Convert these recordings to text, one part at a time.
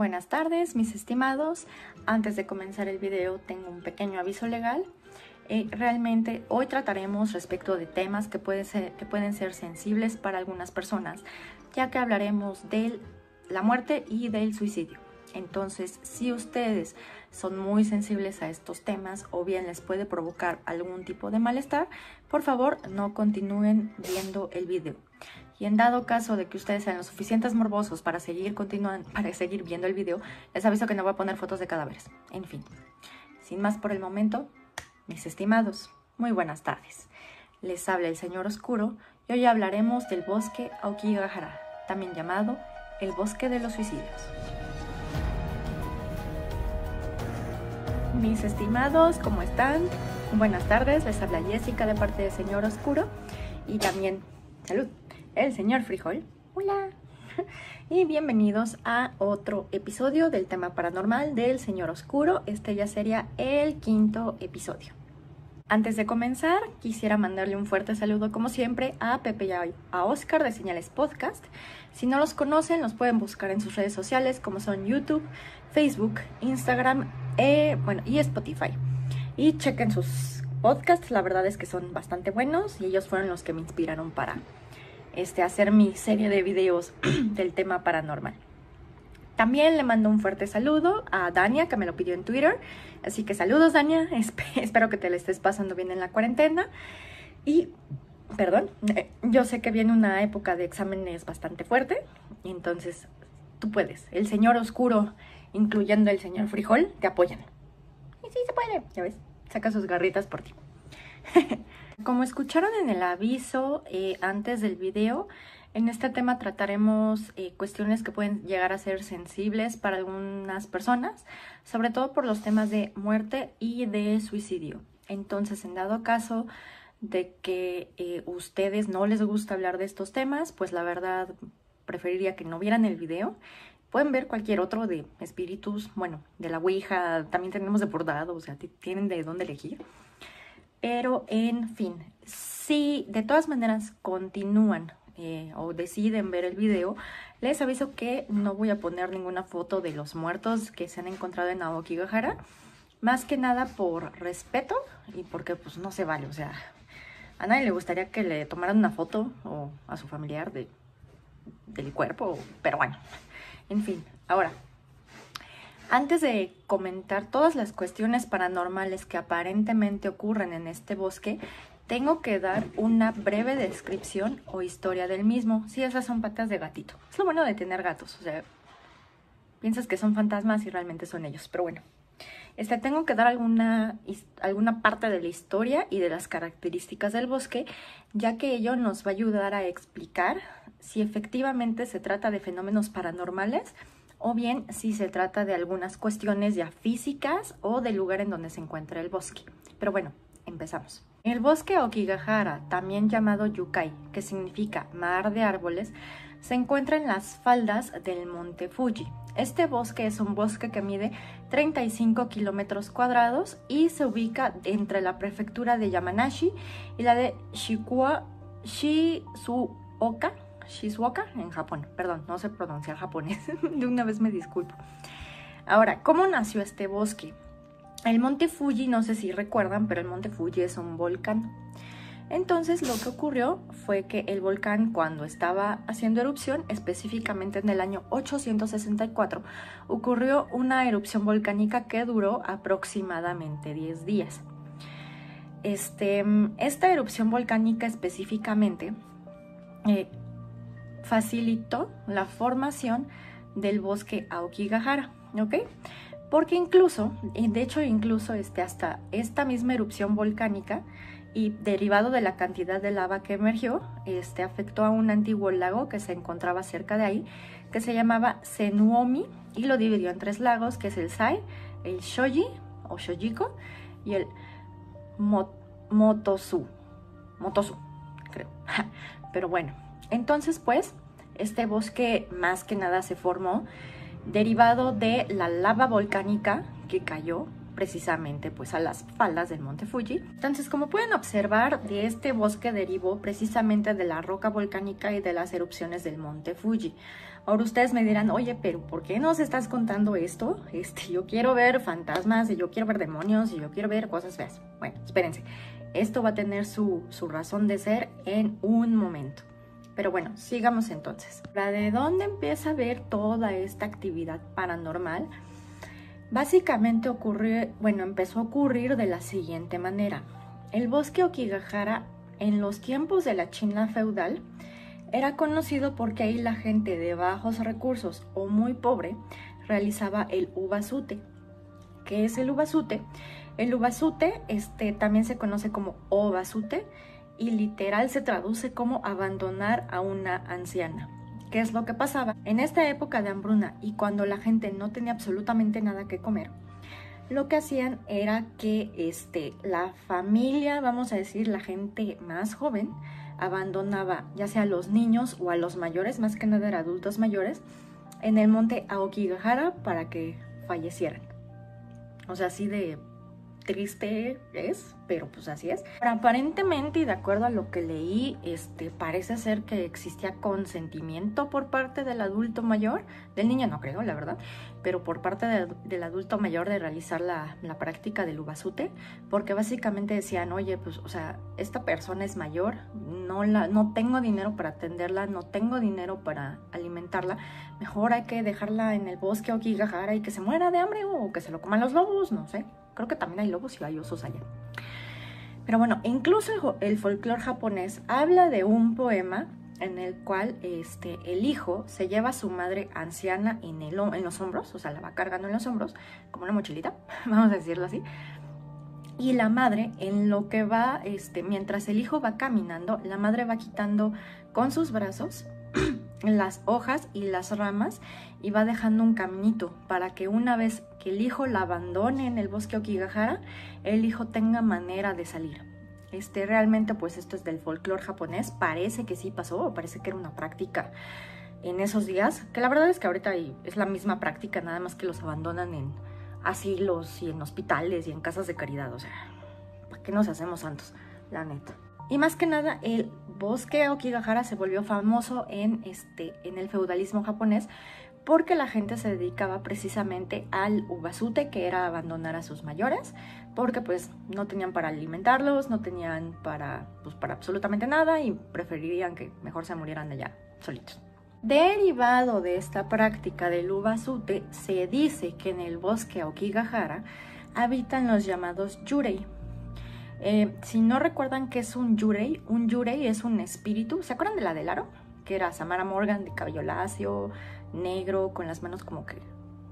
Buenas tardes, mis estimados. Antes de comenzar el video tengo un pequeño aviso legal. Eh, realmente hoy trataremos respecto de temas que, que pueden ser sensibles para algunas personas, ya que hablaremos de la muerte y del suicidio. Entonces, si ustedes son muy sensibles a estos temas o bien les puede provocar algún tipo de malestar, por favor no continúen viendo el video. Y en dado caso de que ustedes sean lo suficientes morbosos para seguir continuando, para seguir viendo el video, les aviso que no voy a poner fotos de cadáveres. En fin, sin más por el momento, mis estimados, muy buenas tardes. Les habla el Señor Oscuro y hoy hablaremos del bosque Aokigahara, también llamado el bosque de los suicidios. Mis estimados, ¿cómo están? Buenas tardes, les habla Jessica de parte del Señor Oscuro y también salud el señor Frijol. Hola. Y bienvenidos a otro episodio del tema paranormal del Señor Oscuro. Este ya sería el quinto episodio. Antes de comenzar, quisiera mandarle un fuerte saludo, como siempre, a Pepe y a Oscar de Señales Podcast. Si no los conocen, los pueden buscar en sus redes sociales, como son YouTube, Facebook, Instagram eh, bueno, y Spotify. Y chequen sus podcasts, la verdad es que son bastante buenos y ellos fueron los que me inspiraron para este, hacer mi serie de videos del tema paranormal. También le mando un fuerte saludo a Dania, que me lo pidió en Twitter. Así que saludos, Dania. espero que te le estés pasando bien en la cuarentena. Y, perdón, eh, yo sé que viene una época de exámenes bastante fuerte. Entonces, tú puedes. El señor oscuro, incluyendo el señor frijol, te apoyan. Y sí se puede, ya ves. Saca sus garritas por ti. Como escucharon en el aviso eh, antes del video, en este tema trataremos eh, cuestiones que pueden llegar a ser sensibles para algunas personas, sobre todo por los temas de muerte y de suicidio. Entonces, en dado caso de que eh, ustedes no les gusta hablar de estos temas, pues la verdad preferiría que no vieran el video. Pueden ver cualquier otro de espíritus, bueno, de la Ouija, también tenemos de bordado, o sea, tienen de dónde elegir. Pero, en fin, si de todas maneras continúan eh, o deciden ver el video, les aviso que no voy a poner ninguna foto de los muertos que se han encontrado en Aokigahara. Más que nada por respeto y porque pues no se vale, o sea, a nadie le gustaría que le tomaran una foto o a su familiar de, del cuerpo, pero bueno, en fin, ahora, antes de comentar todas las cuestiones paranormales que aparentemente ocurren en este bosque, tengo que dar una breve descripción o historia del mismo. Sí, esas son patas de gatito. Es lo bueno de tener gatos, o sea, piensas que son fantasmas y realmente son ellos, pero bueno. Este, tengo que dar alguna, alguna parte de la historia y de las características del bosque, ya que ello nos va a ayudar a explicar si efectivamente se trata de fenómenos paranormales o bien si se trata de algunas cuestiones ya físicas o del lugar en donde se encuentra el bosque. Pero bueno, empezamos. El bosque Okigahara, también llamado Yukai, que significa mar de árboles, se encuentra en las faldas del monte Fuji. Este bosque es un bosque que mide 35 kilómetros cuadrados y se ubica entre la prefectura de Yamanashi y la de Shizuoka, Shizuoka en Japón. Perdón, no sé pronunciar japonés. de una vez me disculpo. Ahora, ¿cómo nació este bosque? El monte Fuji, no sé si recuerdan, pero el monte Fuji es un volcán. Entonces lo que ocurrió fue que el volcán cuando estaba haciendo erupción, específicamente en el año 864, ocurrió una erupción volcánica que duró aproximadamente 10 días. Este, esta erupción volcánica específicamente eh, facilitó la formación del bosque Aokigahara, ¿ok? Porque incluso, de hecho incluso este, hasta esta misma erupción volcánica y derivado de la cantidad de lava que emergió, este, afectó a un antiguo lago que se encontraba cerca de ahí, que se llamaba Senuomi y lo dividió en tres lagos, que es el Sai, el Shoji o Shojiko y el Motosu, Motosu, creo. Pero bueno, entonces, pues, este bosque más que nada se formó derivado de la lava volcánica que cayó precisamente pues a las faldas del monte Fuji. Entonces como pueden observar de este bosque derivó precisamente de la roca volcánica y de las erupciones del monte Fuji. Ahora ustedes me dirán, oye, pero ¿por qué nos estás contando esto? Este, yo quiero ver fantasmas y yo quiero ver demonios y yo quiero ver cosas feas. Bueno, espérense, esto va a tener su, su razón de ser en un momento. Pero bueno, sigamos entonces. ¿De dónde empieza a ver toda esta actividad paranormal? Básicamente ocurrió, bueno, empezó a ocurrir de la siguiente manera. El bosque Okigahara en los tiempos de la China feudal era conocido porque ahí la gente de bajos recursos o muy pobre realizaba el ubasute. ¿Qué es el ubasute? El ubasute este, también se conoce como obasute y literal se traduce como abandonar a una anciana. ¿Qué es lo que pasaba? En esta época de hambruna y cuando la gente no tenía absolutamente nada que comer, lo que hacían era que este, la familia, vamos a decir, la gente más joven, abandonaba ya sea a los niños o a los mayores, más que nada a adultos mayores, en el monte Aokigahara para que fallecieran. O sea, así de triste es, pero pues así es. Pero aparentemente y de acuerdo a lo que leí, este, parece ser que existía consentimiento por parte del adulto mayor, del niño no creo, la verdad, pero por parte del adulto mayor de realizar la, la, práctica del ubasute, porque básicamente decían, oye, pues, o sea, esta persona es mayor, no, la, no tengo dinero para atenderla, no tengo dinero para alimentarla, mejor hay que dejarla en el bosque o Kigahara y que se muera de hambre o que se lo coman los lobos, no sé. Creo que también hay lobos y hay osos allá. Pero bueno, incluso el, folclore japonés habla de un poema en el cual este, el hijo se lleva a su madre anciana en, el, en los hombros, o sea, la va cargando en los hombros, como una mochilita, vamos a decirlo así. Y la madre, en lo que va, este, mientras el hijo va caminando, la madre va quitando con sus brazos las hojas y las ramas y va dejando un caminito para que una vez que el hijo la abandone en el bosque Okigahara, el hijo tenga manera de salir. Este, realmente pues esto es del folclore japonés, parece que sí pasó, parece que era una práctica en esos días, que la verdad es que ahorita es la misma práctica, nada más que los abandonan en asilos y en hospitales y en casas de caridad, o sea, ¿para qué nos hacemos santos? La neta. Y más que nada, el bosque Okigahara se volvió famoso en, este, en el feudalismo japonés porque la gente se dedicaba precisamente al ubasute, que era abandonar a sus mayores, porque pues no tenían para alimentarlos, no tenían para, pues, para absolutamente nada y preferirían que mejor se murieran allá solitos. Derivado de esta práctica del ubasute, se dice que en el bosque Okigahara habitan los llamados yurei, eh, si no recuerdan qué es un yurei, un yurei es un espíritu. ¿Se acuerdan de la del aro? Que era Samara Morgan de cabello lacio, negro, con las manos como que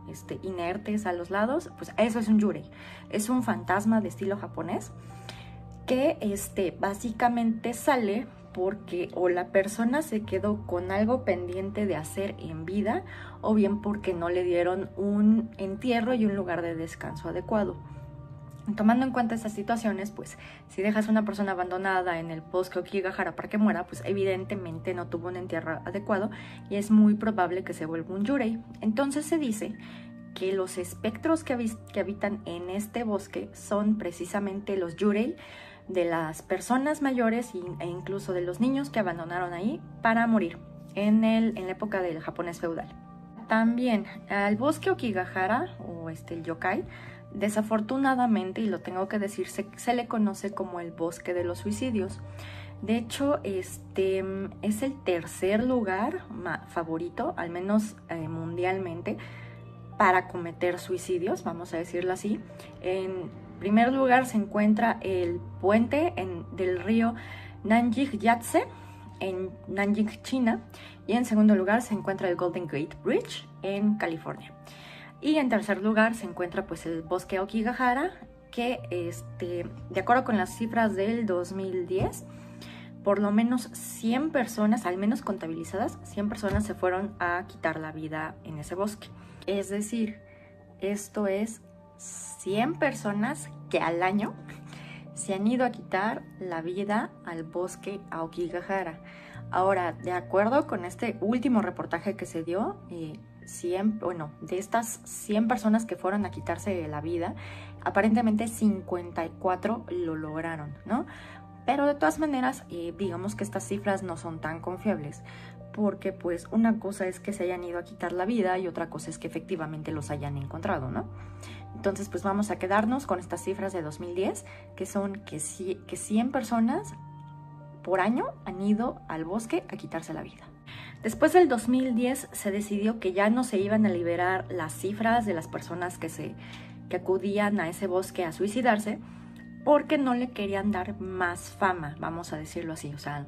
este, inertes a los lados. Pues eso es un yurei. Es un fantasma de estilo japonés que este, básicamente sale porque o la persona se quedó con algo pendiente de hacer en vida o bien porque no le dieron un entierro y un lugar de descanso adecuado. Tomando en cuenta estas situaciones, pues si dejas a una persona abandonada en el bosque Okigahara para que muera, pues evidentemente no tuvo un entierro adecuado y es muy probable que se vuelva un yurei. Entonces se dice que los espectros que, que habitan en este bosque son precisamente los yurei de las personas mayores e incluso de los niños que abandonaron ahí para morir en, el, en la época del japonés feudal. También al bosque Okigahara o este, el yokai Desafortunadamente, y lo tengo que decir, se, le conoce como el bosque de los suicidios. De hecho, este es el tercer lugar favorito, al menos eh, mundialmente, para cometer suicidios, vamos a decirlo así. En primer lugar se encuentra el puente del río Nanjing Yatse en Nanjing, China. Y en segundo lugar se encuentra el Golden Gate Bridge en California. Y en tercer lugar se encuentra pues el bosque Okigahara, que este, de acuerdo con las cifras del 2010, por lo menos 100 personas, al menos contabilizadas, 100 personas se fueron a quitar la vida en ese bosque. Es decir, esto es 100 personas que al año se han ido a quitar la vida al bosque Okigahara. Ahora, de acuerdo con este último reportaje que se dio, eh, 100, bueno, de estas 100 personas que fueron a quitarse la vida, aparentemente 54 lo lograron, ¿no? Pero de todas maneras, eh, digamos que estas cifras no son tan confiables, porque pues una cosa es que se hayan ido a quitar la vida y otra cosa es que efectivamente los hayan encontrado, ¿no? Entonces pues vamos a quedarnos con estas cifras de 2010, que son que, que 100 personas por año han ido al bosque a quitarse la vida. Después del 2010 se decidió que ya no se iban a liberar las cifras de las personas que, se, que acudían a ese bosque a suicidarse porque no le querían dar más fama, vamos a decirlo así, o sea,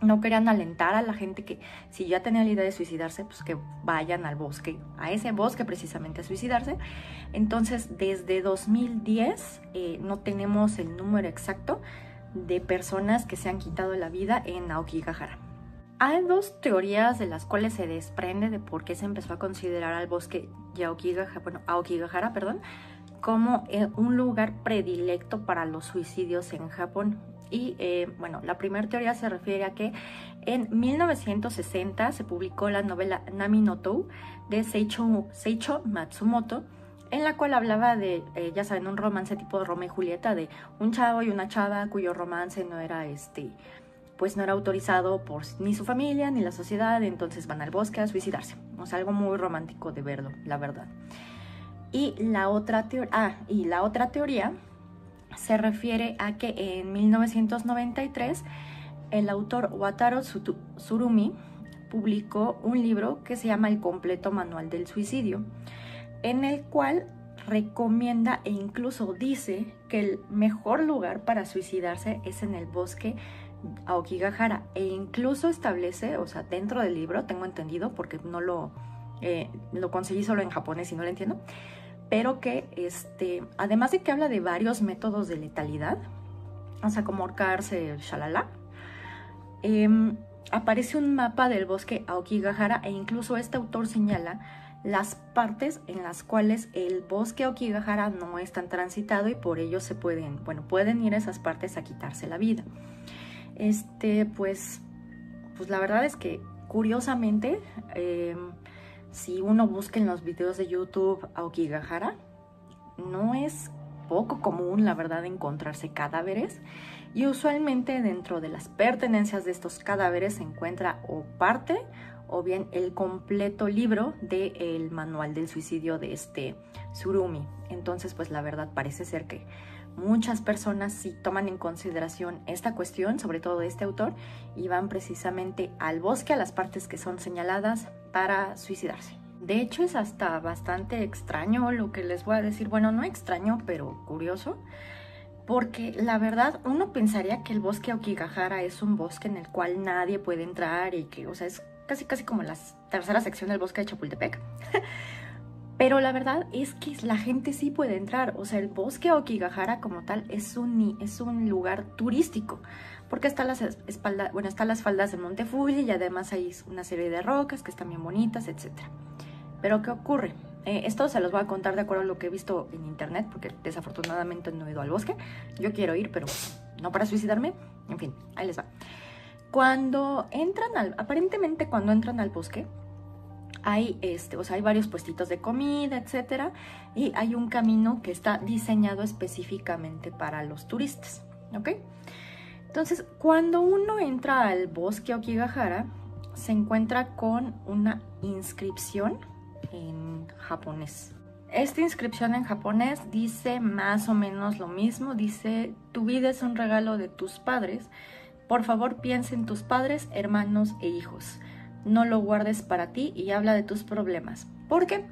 no querían alentar a la gente que si ya tenía la idea de suicidarse, pues que vayan al bosque, a ese bosque precisamente a suicidarse. Entonces, desde 2010 eh, no tenemos el número exacto de personas que se han quitado la vida en Aokigahara. Hay dos teorías de las cuales se desprende de por qué se empezó a considerar al bosque Aokigahara, bueno, Aokigahara perdón, como eh, un lugar predilecto para los suicidios en Japón. Y eh, bueno, la primera teoría se refiere a que en 1960 se publicó la novela Nami no Tou de Seicho, Seicho Matsumoto, en la cual hablaba de, eh, ya saben, un romance tipo de Romeo y Julieta, de un chavo y una chava cuyo romance no era este pues no era autorizado por ni su familia ni la sociedad, entonces van al bosque a suicidarse. O sea, algo muy romántico de verlo, la verdad. Y la otra, ah, y la otra teoría se refiere a que en 1993 el autor Wataru Tsurumi publicó un libro que se llama El completo manual del suicidio, en el cual recomienda e incluso dice que el mejor lugar para suicidarse es en el bosque Aokigahara e incluso establece, o sea, dentro del libro, tengo entendido, porque no lo, eh, lo conseguí solo en japonés y no lo entiendo, pero que este, además de que habla de varios métodos de letalidad, o sea, como ahorcarse, shalala, em, aparece un mapa del bosque Aokigahara e incluso este autor señala las partes en las cuales el bosque Aokigahara no es tan transitado y por ello se pueden, bueno, pueden ir a esas partes a quitarse la vida. Este, pues, pues la verdad es que curiosamente, em, si uno busca en los videos de YouTube Aokigahara, no es poco común, la verdad, encontrarse cadáveres. Y usualmente dentro de las pertenencias de estos cadáveres se encuentra o parte o bien el completo libro del manual del suicidio de este Surumi. Entonces, pues la verdad parece ser que muchas personas sí toman en consideración esta cuestión, sobre todo este autor, y van precisamente al bosque, a las partes que son señaladas para suicidarse. De hecho es hasta bastante extraño lo que les voy a decir, bueno, no extraño, pero curioso, porque la verdad uno pensaría que el bosque Aokigahara es un bosque en el cual nadie puede entrar y que, o sea, es casi casi como la tercera sección del bosque de Chapultepec. Pero la verdad es que la gente sí puede entrar. O sea, el bosque Okigahara como tal es un, es un lugar turístico. Porque están las, espalda, bueno, están las faldas del Monte Fuji y además hay una serie de rocas que están bien bonitas, etc. Pero ¿qué ocurre? Eh, esto se los voy a contar de acuerdo a lo que he visto en internet, porque desafortunadamente no he ido al bosque. Yo quiero ir, pero no para suicidarme. En fin, ahí les va. Cuando entran al, aparentemente cuando entran al bosque, hay, este, o sea, hay varios puestitos de comida, etcétera, y hay un camino que está diseñado específicamente para los turistas, ¿ok? Entonces, cuando uno entra al bosque Okigahara, se encuentra con una inscripción en japonés. Esta inscripción en japonés dice más o menos lo mismo, dice, tu vida es un regalo de tus padres, por favor piensa en tus padres, hermanos e hijos no lo guardes para ti y habla de tus problemas. Porque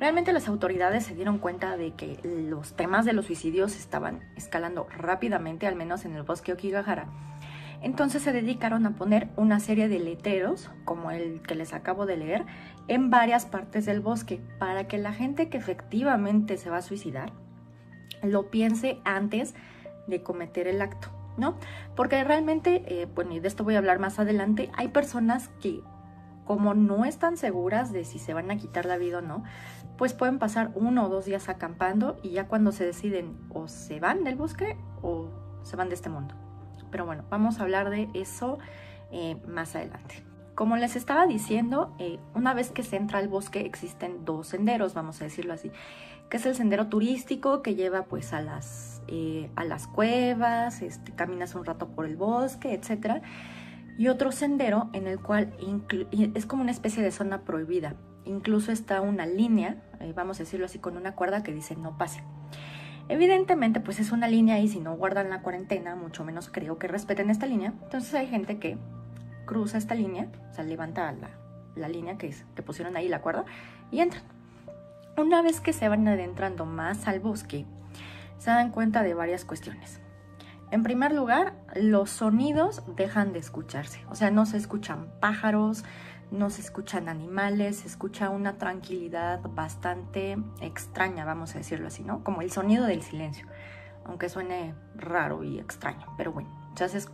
realmente las autoridades se dieron cuenta de que los temas de los suicidios estaban escalando rápidamente, al menos en el bosque Okigahara. Entonces se dedicaron a poner una serie de letreros, como el que les acabo de leer, en varias partes del bosque, para que la gente que efectivamente se va a suicidar lo piense antes de cometer el acto, ¿no? Porque realmente, eh, bueno, y de esto voy a hablar más adelante, hay personas que como no están seguras de si se van a quitar la vida o no, pues pueden pasar uno o dos días acampando y ya cuando se deciden o se van del bosque o se van de este mundo. Pero bueno, vamos a hablar de eso eh, más adelante. como les estaba diciendo, eh, una vez que se entra al bosque existen dos senderos, vamos a decirlo así, que es el sendero turístico que lleva pues a las, eh, a las cuevas, este, caminas un rato por el bosque, etc. Y otro sendero en el cual es como una especie de zona prohibida. Incluso está una línea, eh, vamos a decirlo así, con una cuerda que dice no pase. Evidentemente, pues es una línea y si no guardan la cuarentena, mucho menos creo que respeten esta línea. Entonces hay gente que cruza esta línea, o sea, levanta la, línea que, que pusieron ahí, la cuerda, y entran. Una vez que se van adentrando más al bosque, se dan cuenta de varias cuestiones. En primer lugar, los sonidos dejan de escucharse, o sea, no se escuchan pájaros, no se escuchan animales, se escucha una tranquilidad bastante extraña, vamos a decirlo así, ¿no? Como el sonido del silencio, aunque suene raro y extraño, pero bueno. Entonces,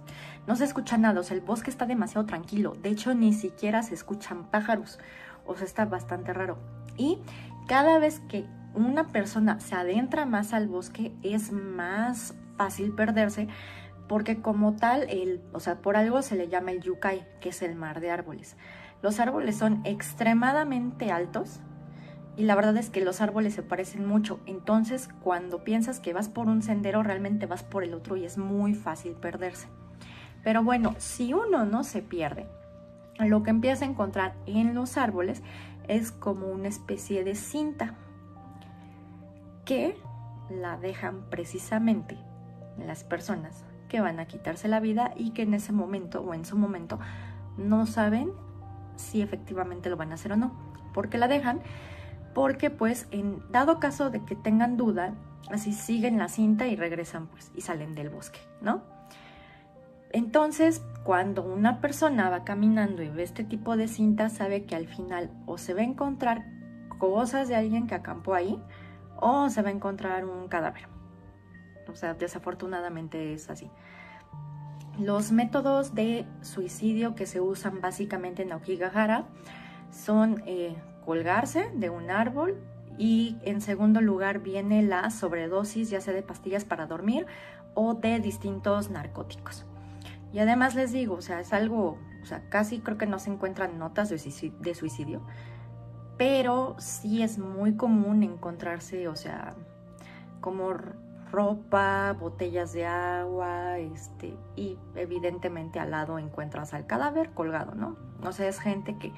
no se escucha nada, o sea, el bosque está demasiado tranquilo. De hecho, ni siquiera se escuchan pájaros, o sea, está bastante raro. Y cada vez que una persona se adentra más al bosque, es más fácil perderse, porque como tal, el, o sea, por algo se le llama el yucay, que es el mar de árboles. Los árboles son extremadamente altos, y la verdad es que los árboles se parecen mucho. Entonces, cuando piensas que vas por un sendero, realmente vas por el otro y es muy fácil perderse. Pero bueno, si uno no se pierde, lo que empieza a encontrar en los árboles es como una especie de cinta que la dejan precisamente las personas que van a quitarse la vida y que en ese momento o en su momento no saben si efectivamente lo van a hacer o no. porque la dejan? porque pues en dado caso de que tengan duda, así siguen la cinta y regresan pues y salen del bosque, ¿no? Entonces, cuando una persona va caminando y ve este tipo de cinta, sabe que al final o se va a encontrar cosas de alguien que acampó ahí o se va a encontrar un cadáver. O sea, desafortunadamente es así. Los métodos de suicidio que se usan básicamente en Aokigahara son eh, colgarse de un árbol y en segundo lugar viene la sobredosis ya sea de pastillas para dormir o de distintos narcóticos. Y además les digo, o sea, es algo, o sea, casi creo que no se encuentran notas de suicidio, pero sí es muy común encontrarse, o sea, como ropa, botellas de agua, este, y evidentemente al lado encuentras al cadáver colgado, ¿no? O sea, es gente que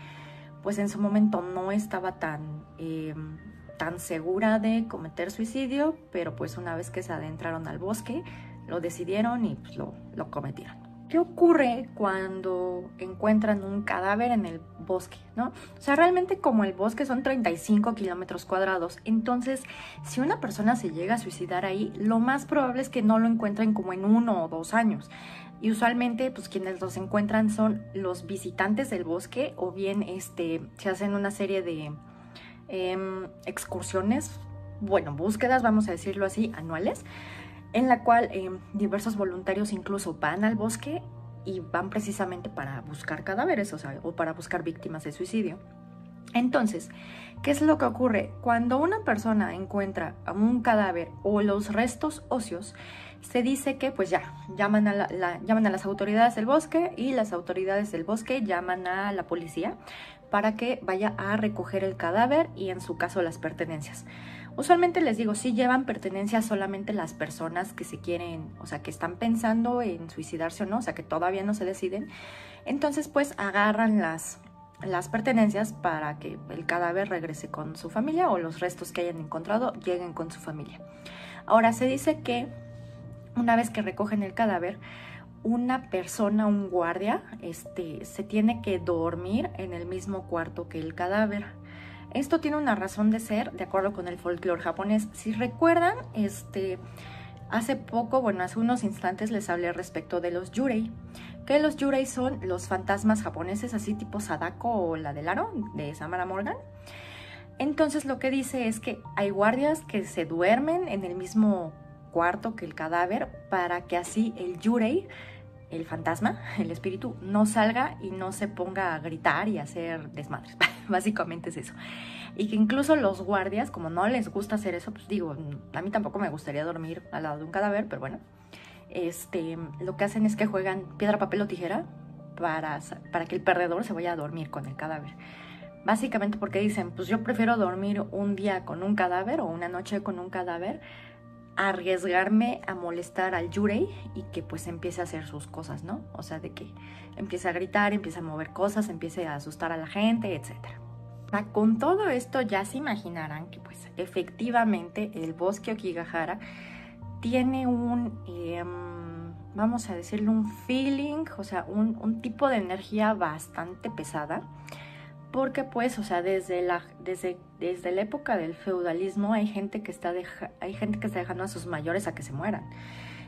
pues en su momento no estaba tan, em, tan segura de cometer suicidio, pero pues una vez que se adentraron al bosque, lo decidieron y pues, lo, lo cometieron. ¿Qué ocurre cuando encuentran un cadáver en el bosque? ¿no? O sea, realmente como el bosque son 35 kilómetros cuadrados, entonces si una persona se llega a suicidar ahí, lo más probable es que no lo encuentren como en uno o dos años. Y usualmente, pues quienes los encuentran son los visitantes del bosque o bien este, se hacen una serie de em, excursiones, bueno, búsquedas, vamos a decirlo así, anuales, en la cual em, diversos voluntarios incluso van al bosque y van precisamente para buscar cadáveres, o sea, o para buscar víctimas de suicidio. Entonces, ¿qué es lo que ocurre? Cuando una persona encuentra un cadáver o los restos óseos, se dice que pues ya, llaman a, llaman a las autoridades del bosque y las autoridades del bosque llaman a la policía para que vaya a recoger el cadáver y en su caso las pertenencias. Usualmente les digo, si llevan pertenencias solamente las personas que se quieren, o sea, que están pensando en suicidarse o no, o sea, que todavía no se deciden. Entonces, pues agarran las, las pertenencias para que el cadáver regrese con su familia o los restos que hayan encontrado lleguen con su familia. Ahora, se dice que una vez que recogen el cadáver, una persona, un guardia, este, se tiene que dormir en el mismo cuarto que el cadáver. Esto tiene una razón de ser, de acuerdo con el folclore japonés. Si recuerdan, este, hace poco, bueno, hace unos instantes les hablé respecto de los yurei, que los yurei son los fantasmas japoneses, así tipo Sadako o la del aro de Samara Morgan. Entonces lo que dice es que hay guardias que se duermen en el mismo cuarto que el cadáver para que así el Yurei, el fantasma, el espíritu, no salga y no se ponga a gritar y a hacer desmadres. Básicamente es eso. Y que incluso los guardias, como no les gusta hacer eso, pues digo, a mí tampoco me gustaría dormir al lado de un cadáver, pero bueno, este, lo que hacen es que juegan piedra, papel o tijera para, para que el perdedor se vaya a dormir con el cadáver. Básicamente porque dicen, pues yo prefiero dormir un día con un cadáver o una noche con un cadáver arriesgarme a molestar al Yurei y que pues empiece a hacer sus cosas, ¿no? O sea, de que empiece a gritar, empiece a mover cosas, empiece a asustar a la gente, etc. Con todo esto ya se imaginarán que pues efectivamente el bosque Okigahara tiene un, em, vamos a decirlo, un feeling, o sea, un tipo de energía bastante pesada porque pues, o sea, desde la, desde, desde época del feudalismo hay gente, que está hay gente que está dejando a sus mayores a que se mueran.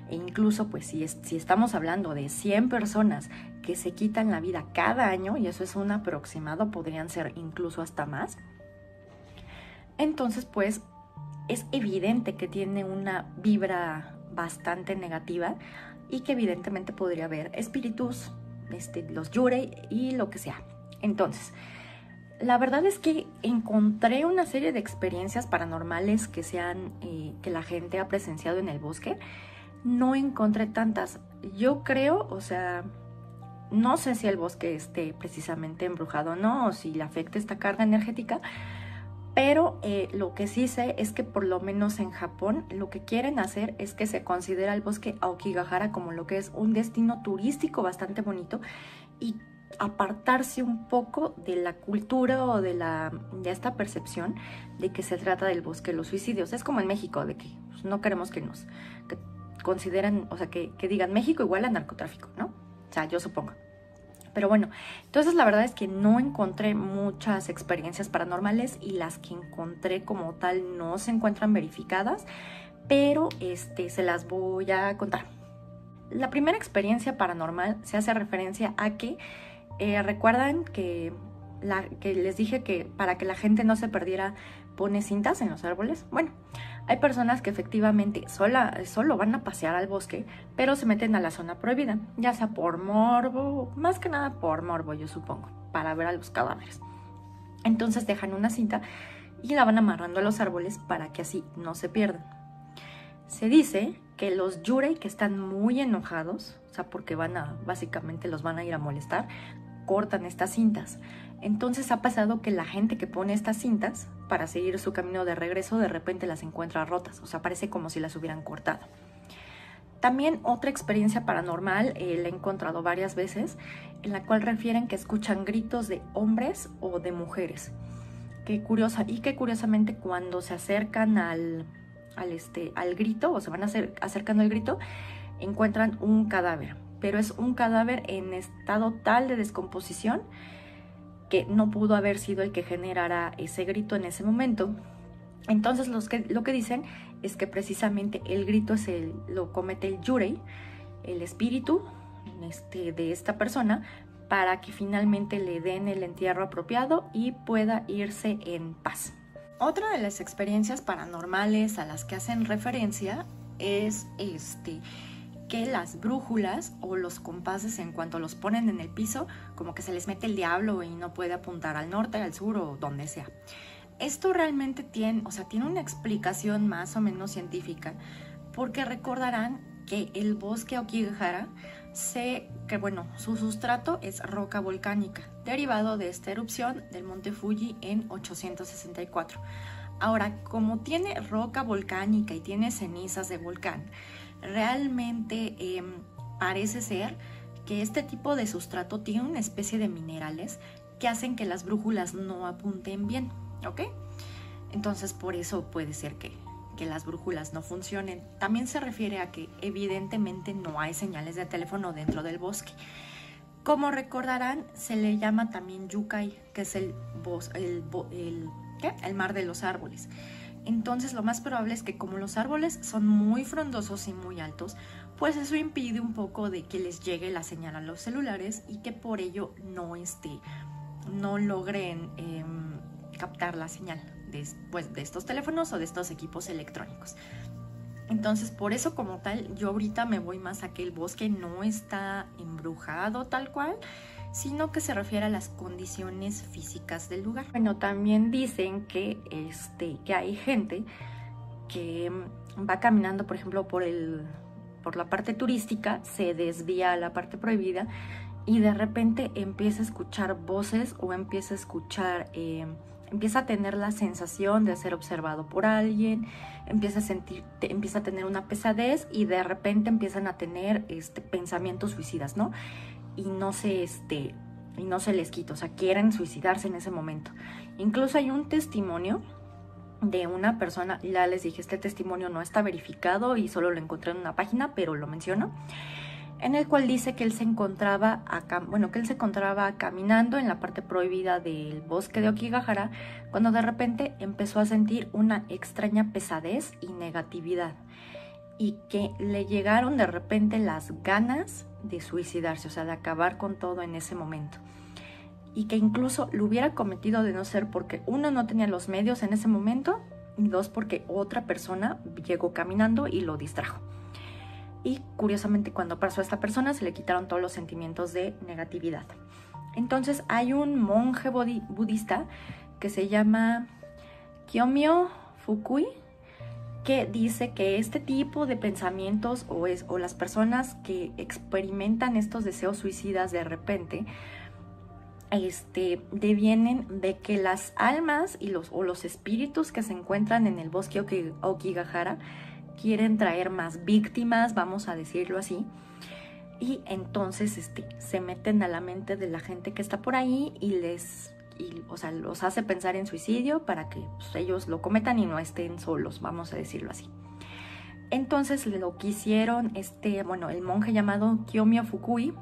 E incluso, pues, si, si estamos hablando de 100 personas que se quitan la vida cada año, y eso es un aproximado, podrían ser incluso hasta más, entonces, pues, es evidente que tiene una vibra bastante negativa y que evidentemente podría haber espíritus, este, los yurei y lo que sea. Entonces, la verdad es que encontré una serie de experiencias paranormales que, sean, eh, que la gente ha presenciado en el bosque. No encontré tantas. Yo creo, o sea, no sé si el bosque esté precisamente embrujado o no, o si le afecta esta carga energética, pero eh, lo que sí sé es que por lo menos en Japón lo que quieren hacer es que se considera el bosque Aokigahara como lo que es un destino turístico bastante bonito y apartarse un poco de la cultura o de, la, de esta percepción de que se trata del bosque de los suicidios. Es como en México, de que pues, no queremos que nos consideren, o sea, que, que digan México igual a narcotráfico, ¿no? O sea, yo supongo. Pero bueno, entonces la verdad es que no encontré muchas experiencias paranormales y las que encontré como tal no se encuentran verificadas, pero este, se las voy a contar. La primera experiencia paranormal se hace referencia a que eh, ¿Recuerdan que, les dije que para que la gente no se perdiera pone cintas en los árboles? Bueno, hay personas que efectivamente solo van a pasear al bosque, pero se meten a la zona prohibida, ya sea por morbo, más que nada por morbo, yo supongo, para ver a los cadáveres. Entonces dejan una cinta y la van amarrando a los árboles para que así no se pierdan. Se dice que los yurei que están muy enojados, o sea, porque van a, básicamente los van a ir a molestar, cortan estas cintas. Entonces ha pasado que la gente que pone estas cintas para seguir su camino de regreso de repente las encuentra rotas, o sea, parece como si las hubieran cortado. También otra experiencia paranormal eh, la he encontrado varias veces, en la cual refieren que escuchan gritos de hombres o de mujeres. Qué curiosa, y que curiosamente cuando se acercan al, al, este, al grito, o se van acercando al grito, encuentran un cadáver pero es un cadáver en estado tal de descomposición que no pudo haber sido el que generara ese grito en ese momento. Entonces que, lo que dicen es que precisamente el grito es el, lo comete el yurei, el espíritu este, de esta persona, para que finalmente le den el entierro apropiado y pueda irse en paz. Otra de las experiencias paranormales a las que hacen referencia es este que las brújulas o los compases en cuanto los ponen en el piso, como que se les mete el diablo y no puede apuntar al norte, al sur o donde sea. Esto realmente tiene, o sea, tiene una explicación más o menos científica, porque recordarán que el bosque Okigahara se, que bueno, su sustrato es roca volcánica, derivado de esta erupción del monte Fuji en 864. Ahora, como tiene roca volcánica y tiene cenizas de volcán, realmente em, parece ser que este tipo de sustrato tiene una especie de minerales que hacen que las brújulas no apunten bien, ¿ok? Entonces por eso puede ser que, que las brújulas no funcionen. También se refiere a que evidentemente no hay señales de teléfono dentro del bosque. Como recordarán, se le llama también yukai, que es el, el, el, el mar de los árboles. Entonces lo más probable es que como los árboles son muy frondosos y muy altos, pues eso impide un poco de que les llegue la señal a los celulares y que por ello no, este, no logren em, captar la señal pues, de estos teléfonos o de estos equipos electrónicos. Entonces, por eso como tal, yo ahorita me voy más a que el bosque no está embrujado tal cual, sino que se refiere a las condiciones físicas del lugar. Bueno, también dicen que, este, que hay gente que va caminando, por ejemplo, por, el, por la parte turística, se desvía a la parte prohibida y de repente empieza a escuchar voces o empieza a escuchar, eh, empieza a tener la sensación de ser observado por alguien, empieza a sentir, empieza a tener una pesadez y de repente empiezan a tener este, pensamientos suicidas, ¿no? Y no se, este, y no se les quita, o sea, quieren suicidarse en ese momento. Incluso hay un testimonio de una persona, ya les dije, este testimonio no está verificado y solo lo encontré en una página, pero lo menciono en el cual dice que él se encontraba bueno, que él se encontraba caminando en la parte prohibida del bosque de Okigahara cuando de repente empezó a sentir una extraña pesadez y negatividad y que le llegaron de repente las ganas de suicidarse, o sea, de acabar con todo en ese momento. Y que incluso lo hubiera cometido de no ser porque uno no tenía los medios en ese momento y dos porque otra persona llegó caminando y lo distrajo y curiosamente cuando pasó a esta persona se le quitaron todos los sentimientos de negatividad. Entonces hay un monje budista que se llama Kyomyo Fukui que dice que este tipo de pensamientos o, es, o las personas que experimentan estos deseos suicidas de repente este, devienen de que las almas y los, o los espíritus que se encuentran en el bosque Okigahara quieren traer más víctimas, vamos a decirlo así. Y entonces este, se meten a la mente de la gente que está por ahí y les o sea, los hace pensar en suicidio para que pues, ellos lo cometan y no estén solos, vamos a decirlo así. Entonces lo que hicieron, este, bueno, el monje llamado Kiyomiya Fukui,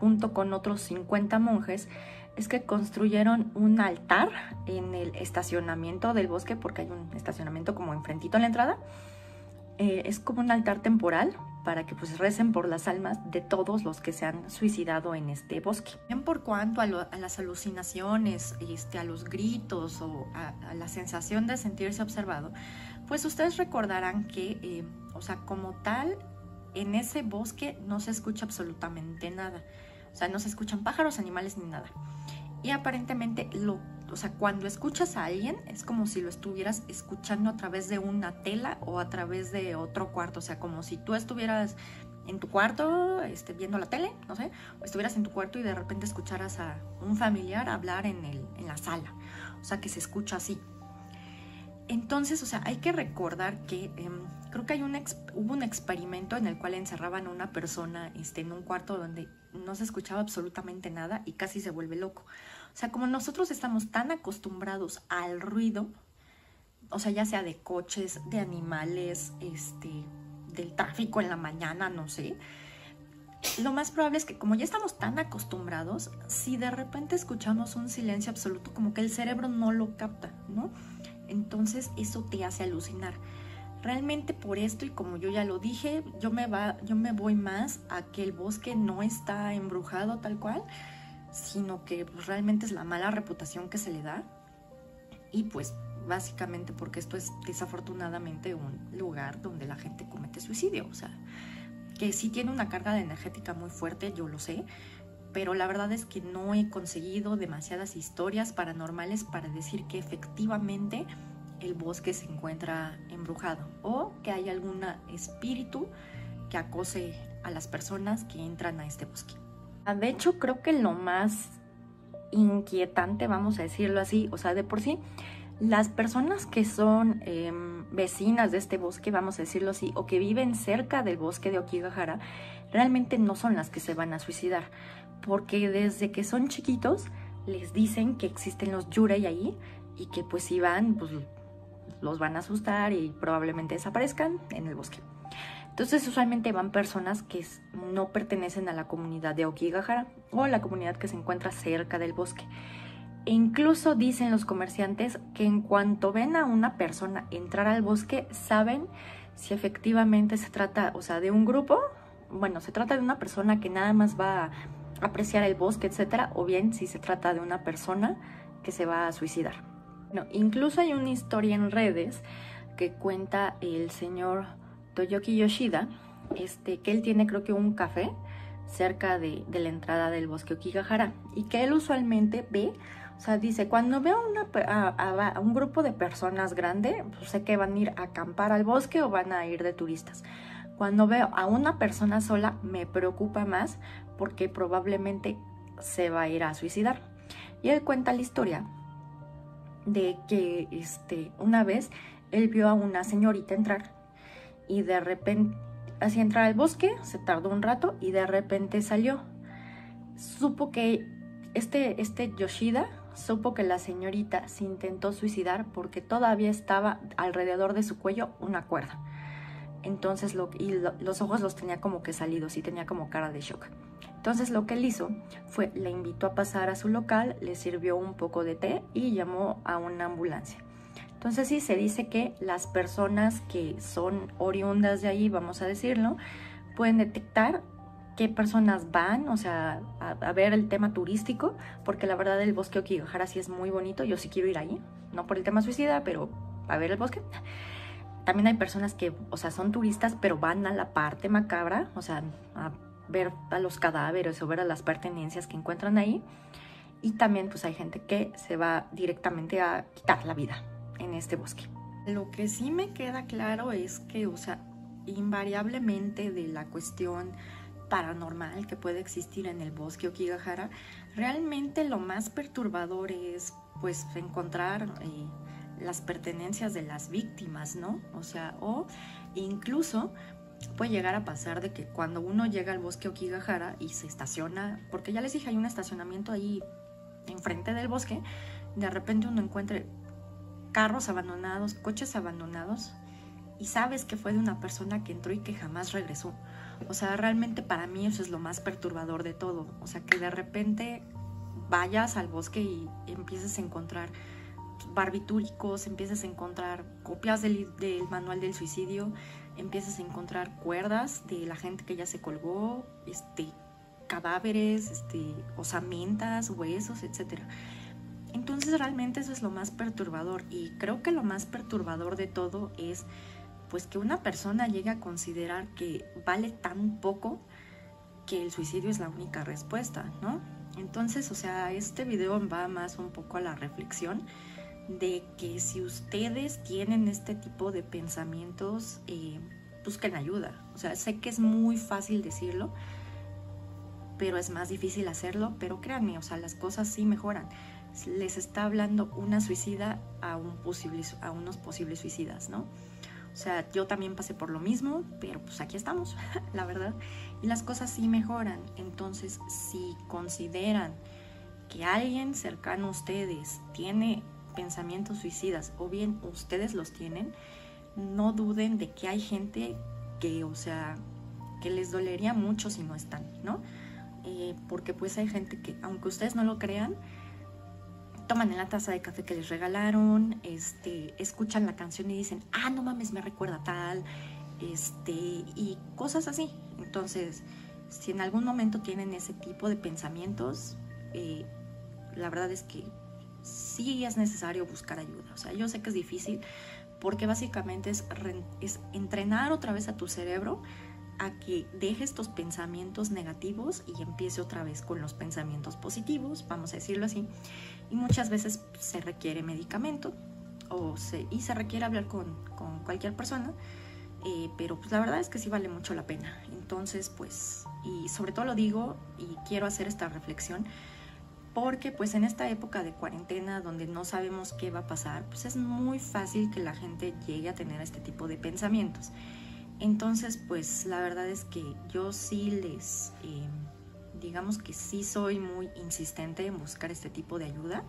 junto con otros 50 monjes, es que construyeron un altar en el estacionamiento del bosque, porque hay un estacionamiento como enfrentito en la entrada, eh, es como un altar temporal para que pues recen por las almas de todos los que se han suicidado en este bosque. Bien por cuanto a, las alucinaciones, este, a los gritos o a, la sensación de sentirse observado, pues ustedes recordarán que, eh, o sea, como tal, en ese bosque no se escucha absolutamente nada. O sea, no se escuchan pájaros, animales ni nada. Y aparentemente lo o sea, cuando escuchas a alguien es como si lo estuvieras escuchando a través de una tela o a través de otro cuarto, o sea, como si tú estuvieras en tu cuarto este, viendo la tele, no sé, o estuvieras en tu cuarto y de repente escucharas a un familiar hablar en, el, en la sala, o sea, que se escucha así. Entonces, o sea, hay que recordar que em, creo que hay un hubo un experimento en el cual encerraban a una persona este, en un cuarto donde no se escuchaba absolutamente nada y casi se vuelve loco. Sea, como nosotros estamos tan acostumbrados al ruido, o sea, ya sea de coches, de animales, este, del tráfico en la mañana, no sé, lo más probable es que como ya estamos tan acostumbrados, si de repente escuchamos un silencio absoluto, como que el cerebro no lo capta, ¿no? Entonces eso te hace alucinar. Realmente por esto y como yo ya lo dije, yo me, va, yo me voy más a que el bosque no está embrujado tal cual, sino que pues, realmente es la mala reputación que se le da y pues básicamente porque esto es desafortunadamente un lugar donde la gente comete suicidio, o sea, que sí tiene una carga de energética muy fuerte, yo lo sé, pero la verdad es que no he conseguido demasiadas historias paranormales para decir que efectivamente el bosque se encuentra embrujado o que hay algún espíritu que acose a las personas que entran a este bosque. De hecho, creo que lo más inquietante, vamos a decirlo así, o sea, de por sí, las personas que son em, vecinas de este bosque, vamos a decirlo así, o que viven cerca del bosque de Okigahara, realmente no son las que se van a suicidar, porque desde que son chiquitos les dicen que existen los yurei ahí y que pues si van, pues los van a asustar y probablemente desaparezcan en el bosque. Entonces usualmente van personas que no pertenecen a la comunidad de Okigahara o a la comunidad que se encuentra cerca del bosque. E incluso dicen los comerciantes que en cuanto ven a una persona entrar al bosque, saben si efectivamente se trata, o sea, de un grupo, bueno, se trata de una persona que nada más va a apreciar el bosque, etcétera, o bien si se trata de una persona que se va a suicidar. No, incluso hay una historia en redes que cuenta el señor Toyoki Yoshida, este, que él tiene creo que un café cerca de, la entrada del bosque Okigahara y que él usualmente ve, o sea, dice, cuando veo a, un grupo de personas grande, pues sé que van a ir a acampar al bosque o van a ir de turistas. Cuando veo a una persona sola me preocupa más porque probablemente se va a ir a suicidar. Y él cuenta la historia de que este, una vez él vio a una señorita entrar y de repente, así entrar al bosque, se tardó un rato y de repente salió. Supo que este, este Yoshida supo que la señorita se intentó suicidar porque todavía estaba alrededor de su cuello una cuerda. Entonces, lo, los ojos los tenía como que salidos y tenía como cara de shock. Entonces lo que él hizo fue, le invitó a pasar a su local, le sirvió un poco de té y llamó a una ambulancia. Entonces sí, se dice que las personas que son oriundas de ahí, vamos a decirlo, pueden detectar qué personas van, o sea, a, ver el tema turístico, porque la verdad el bosque Okigahara sí es muy bonito, yo sí quiero ir ahí, no por el tema suicida, pero a ver el bosque. También hay personas que, o sea, son turistas, pero van a la parte macabra, o sea, a ver a los cadáveres o ver a las pertenencias que encuentran ahí. Y también pues hay gente que se va directamente a quitar la vida en este bosque. Lo que sí me queda claro es que, o sea, invariablemente de la cuestión paranormal que puede existir en el bosque Okigahara, realmente lo más perturbador es pues encontrar eh, las pertenencias de las víctimas, ¿no? O sea, o incluso puede llegar a pasar de que cuando uno llega al bosque Okigahara y se estaciona, porque ya les dije, hay un estacionamiento ahí enfrente del bosque, de repente uno encuentre carros abandonados, coches abandonados, y sabes que fue de una persona que entró y que jamás regresó. O sea, realmente para mí eso es lo más perturbador de todo. O sea, que de repente vayas al bosque y empieces a encontrar barbitúricos, empieces a encontrar copias del, manual del suicidio, empiezas a encontrar cuerdas de la gente que ya se colgó, este, cadáveres, este, osamentas, huesos, etc. Entonces realmente eso es lo más perturbador y creo que lo más perturbador de todo es pues que una persona llegue a considerar que vale tan poco que el suicidio es la única respuesta, ¿no? Entonces, o sea, este video va más un poco a la reflexión de que si ustedes tienen este tipo de pensamientos, eh, busquen ayuda. O sea, sé que es muy fácil decirlo, pero es más difícil hacerlo, pero créanme, o sea, las cosas sí mejoran. Les está hablando una suicida a, unos posibles suicidas, ¿no? O sea, yo también pasé por lo mismo, pero pues aquí estamos, la verdad. Y las cosas sí mejoran. Entonces, si consideran que alguien cercano a ustedes tiene pensamientos suicidas o bien ustedes los tienen, no duden de que hay gente que, o sea, que les dolería mucho si no están, ¿no? Eh, porque pues hay gente que, aunque ustedes no lo crean, toman en la taza de café que les regalaron, este, escuchan la canción y dicen, ah, no mames, me recuerda tal, este, y cosas así. Entonces, si en algún momento tienen ese tipo de pensamientos, eh, la verdad es que sí es necesario buscar ayuda. O sea, yo sé que es difícil porque básicamente es, es entrenar otra vez a tu cerebro a que deje estos pensamientos negativos y empiece otra vez con los pensamientos positivos, vamos a decirlo así. Y muchas veces se requiere medicamento o se, y se requiere hablar con, con cualquier persona, eh, pero pues la verdad es que sí vale mucho la pena. Entonces, pues, y sobre todo lo digo y quiero hacer esta reflexión porque pues en esta época de cuarentena donde no sabemos qué va a pasar, pues es muy fácil que la gente llegue a tener este tipo de pensamientos. Entonces, pues la verdad es que yo sí les, eh, digamos que sí soy muy insistente en buscar este tipo de ayuda.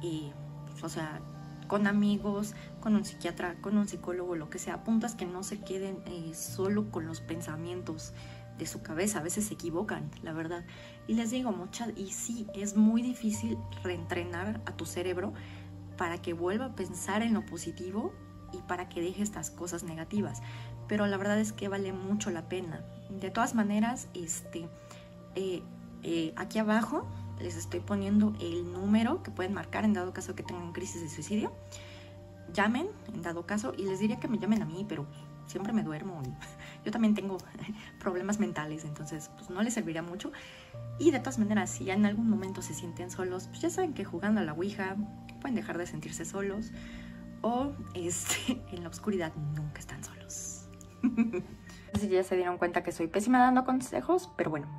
Y, o sea, con amigos, con un psiquiatra, con un psicólogo, lo que sea, apuntas que no se queden eh, solo con los pensamientos de su cabeza, a veces se equivocan, la verdad. Y les digo, muchas, y sí, es muy difícil reentrenar a tu cerebro para que vuelva a pensar en lo positivo y para que deje estas cosas negativas pero la verdad es que vale mucho la pena. De todas maneras, este, eh, eh, aquí abajo les estoy poniendo el número que pueden marcar en dado caso que tengan crisis de suicidio. Llamen en dado caso y les diría que me llamen a mí, pero siempre me duermo. yo también tengo problemas mentales, entonces pues no les serviría mucho. Y de todas maneras, si ya en algún momento se sienten solos, pues ya saben que jugando a la Ouija pueden dejar de sentirse solos o este, en la oscuridad nunca están solos. No sé si ya se dieron cuenta que soy pésima dando consejos, pero bueno.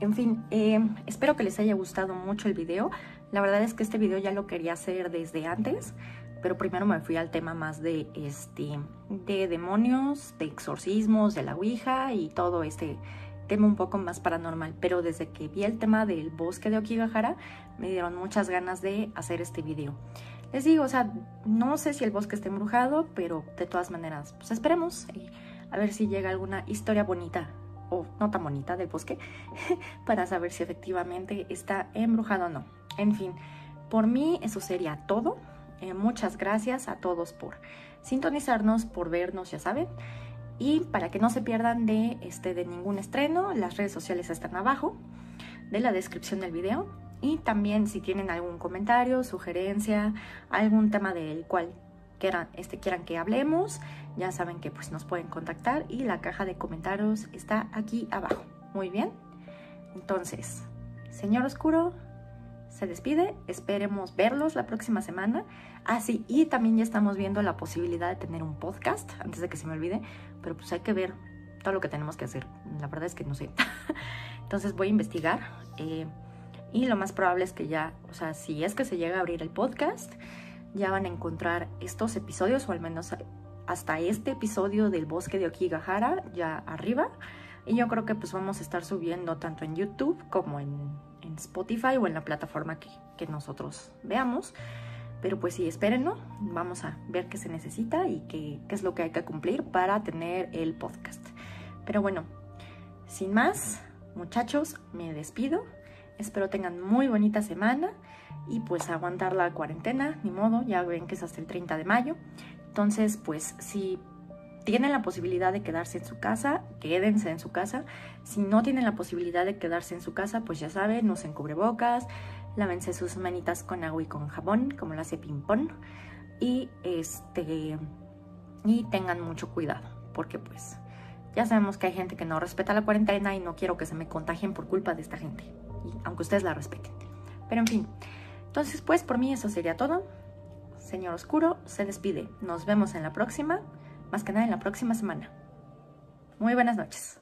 En fin, eh, espero que les haya gustado mucho el video. La verdad es que este video ya lo quería hacer desde antes, pero primero me fui al tema más de, este, de demonios, de exorcismos, de la Ouija y todo este tema un poco más paranormal. Pero desde que vi el tema del bosque de Okigahara, me dieron muchas ganas de hacer este video. Les digo, o sea, no sé si el bosque está embrujado, pero de todas maneras, pues esperemos a ver si llega alguna historia bonita o no tan bonita del bosque para saber si efectivamente está embrujado o no. En fin, por mí eso sería todo. Eh, muchas gracias a todos por sintonizarnos, por vernos, ya saben. Y para que no se pierdan de, este, de ningún estreno, las redes sociales están abajo de la descripción del video. Y también si tienen algún comentario, sugerencia, algún tema del cual quieran, este, quieran que hablemos, ya saben que pues nos pueden contactar y la caja de comentarios está aquí abajo. Muy bien. Entonces, señor oscuro, se despide. Esperemos verlos la próxima semana. Ah, sí, y también ya estamos viendo la posibilidad de tener un podcast, antes de que se me olvide, pero pues hay que ver todo lo que tenemos que hacer. La verdad es que no sé. Entonces voy a investigar. Eh, y lo más probable es que ya, o sea, si es que se llega a abrir el podcast, ya van a encontrar estos episodios, o al menos hasta este episodio del bosque de Okigahara, ya arriba. Y yo creo que pues vamos a estar subiendo tanto en YouTube como en, Spotify o en la plataforma que, nosotros veamos. Pero pues sí, espérenlo, vamos a ver qué se necesita y qué, qué es lo que hay que cumplir para tener el podcast. Pero bueno, sin más, muchachos, me despido. Espero tengan muy bonita semana y pues aguantar la cuarentena, ni modo, ya ven que es hasta el 30 de mayo. Entonces, pues si tienen la posibilidad de quedarse en su casa, quédense en su casa. Si no tienen la posibilidad de quedarse en su casa, pues ya saben, no se cubrebocas, lávense sus manitas con agua y con jabón, como lo hace Pimpón. Y este y tengan mucho cuidado, porque pues ya sabemos que hay gente que no respeta la cuarentena y no quiero que se me contagien por culpa de esta gente, aunque ustedes la respeten. Pero en fin, entonces pues por mí eso sería todo. Señor Oscuro se despide. Nos vemos en la próxima, más que nada en la próxima semana. Muy buenas noches.